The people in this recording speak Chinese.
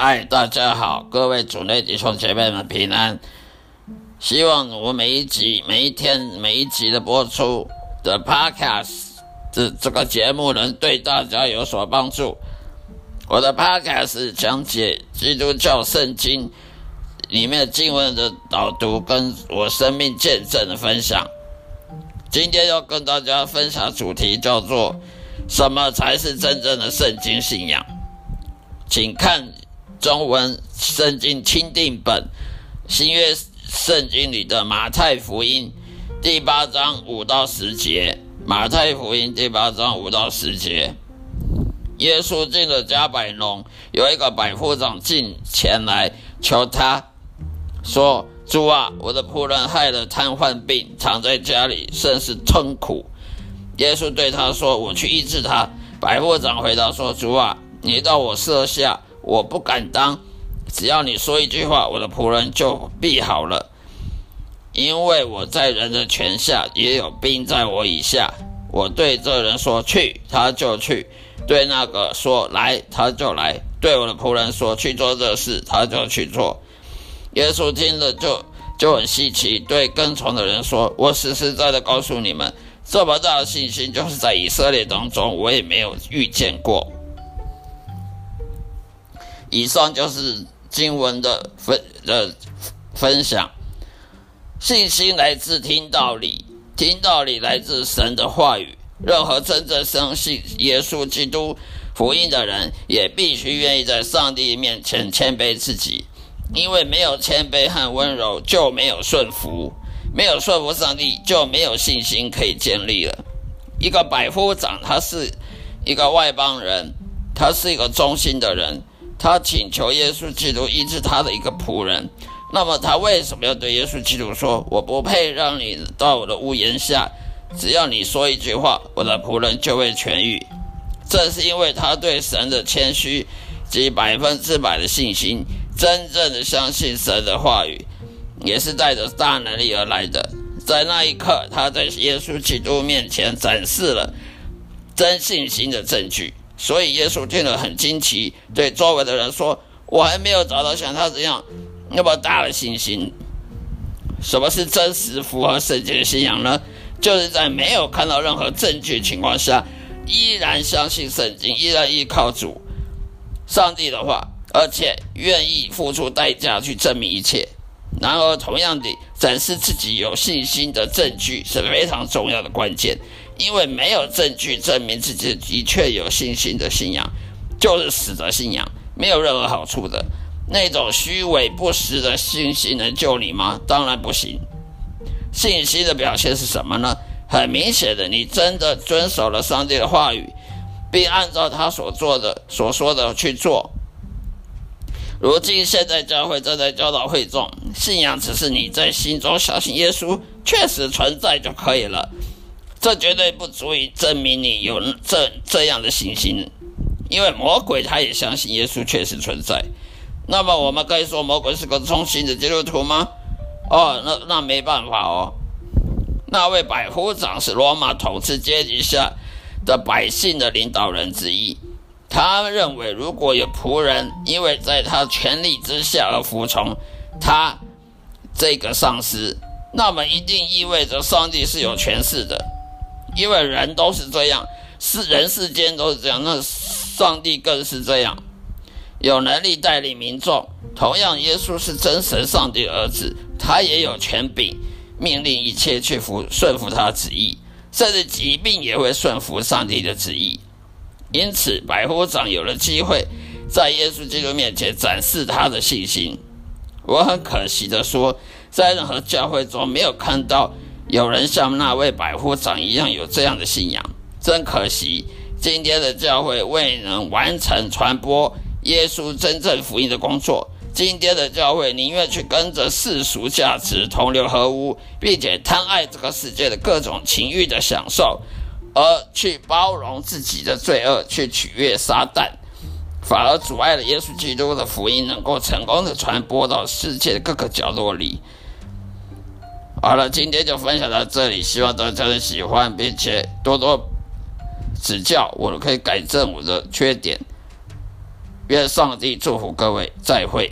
嗨，大家好，各位主内弟兄姐妹们平安。希望我每一集、每一天、每一集的播出的 Podcast 这这个节目能对大家有所帮助。我的 Podcast 讲解基督教圣经里面经文的导读，跟我生命见证的分享。今天要跟大家分享主题叫做“什么才是真正的圣经信仰”，请看。中文圣经钦定本新约圣经里的马太福音第八章五到十节，马太福音第八章五到十节，耶稣进了加百农，有一个百夫长进前来求他说：“主啊，我的仆人害了瘫痪病，躺在家里，甚是痛苦。”耶稣对他说：“我去医治他。”百夫长回答说：“主啊，你到我舍下。”我不敢当，只要你说一句话，我的仆人就必好了。因为我在人的权下，也有兵在我以下。我对这人说去，他就去；对那个说来，他就来；对我的仆人说去做这事，他就去做。耶稣听了就就很稀奇，对跟从的人说：“我实实在在告诉你们，这么大的信心，就是在以色列当中，我也没有遇见过。”以上就是经文的分的分享。信心来自听道理，听道理来自神的话语。任何真正相信耶稣基督福音的人，也必须愿意在上帝面前谦卑自己。因为没有谦卑和温柔，就没有顺服；没有顺服上帝，就没有信心可以建立了。一个百夫长，他是一个外邦人，他是一个忠心的人。他请求耶稣基督医治他的一个仆人，那么他为什么要对耶稣基督说：“我不配让你到我的屋檐下，只要你说一句话，我的仆人就会痊愈。”正是因为他对神的谦虚及百分之百的信心，真正的相信神的话语，也是带着大能力而来的。在那一刻，他在耶稣基督面前展示了真信心的证据。所以耶稣听了很惊奇，对周围的人说：“我还没有找到像他这样那么大的信心。什么是真实符合圣经的信仰呢？就是在没有看到任何证据情况下，依然相信圣经，依然依靠主、上帝的话，而且愿意付出代价去证明一切。然而，同样的，展示自己有信心的证据是非常重要的关键。”因为没有证据证明自己的确有信心的信仰，就是死的信仰，没有任何好处的。那种虚伪不实的信心能救你吗？当然不行。信心的表现是什么呢？很明显的，你真的遵守了上帝的话语，并按照他所做的、所说的去做。如今，现在教会正在教导会众，信仰只是你在心中相信耶稣确实存在就可以了。这绝对不足以证明你有这这样的信心，因为魔鬼他也相信耶稣确实存在。那么，我们可以说魔鬼是个忠心的基督徒吗？哦，那那没办法哦。那位百夫长是罗马统治阶级下的百姓的领导人之一。他认为，如果有仆人因为在他权力之下而服从他这个上司，那么一定意味着上帝是有权势的。因为人都是这样，是人世间都是这样，那上帝更是这样，有能力带领民众。同样，耶稣是真神上帝儿子，他也有权柄命令一切去服顺服他旨意，甚至疾病也会顺服上帝的旨意。因此，百夫长有了机会在耶稣基督面前展示他的信心。我很可惜的说，在任何教会中没有看到有人像那位百夫长一样有这样的信仰，真可惜。今天的教会未能完成传播耶稣真正福音的工作。今天的教会宁愿去跟着世俗价值同流合污，并且贪爱这个世界的各种情欲的享受。而去包容自己的罪恶，去取悦撒旦，反而阻碍了耶稣基督的福音能够成功的传播到世界的各个角落里。好了，今天就分享到这里，希望大家的喜欢，并且多多指教，我可以改正我的缺点。愿上帝祝福各位，再会。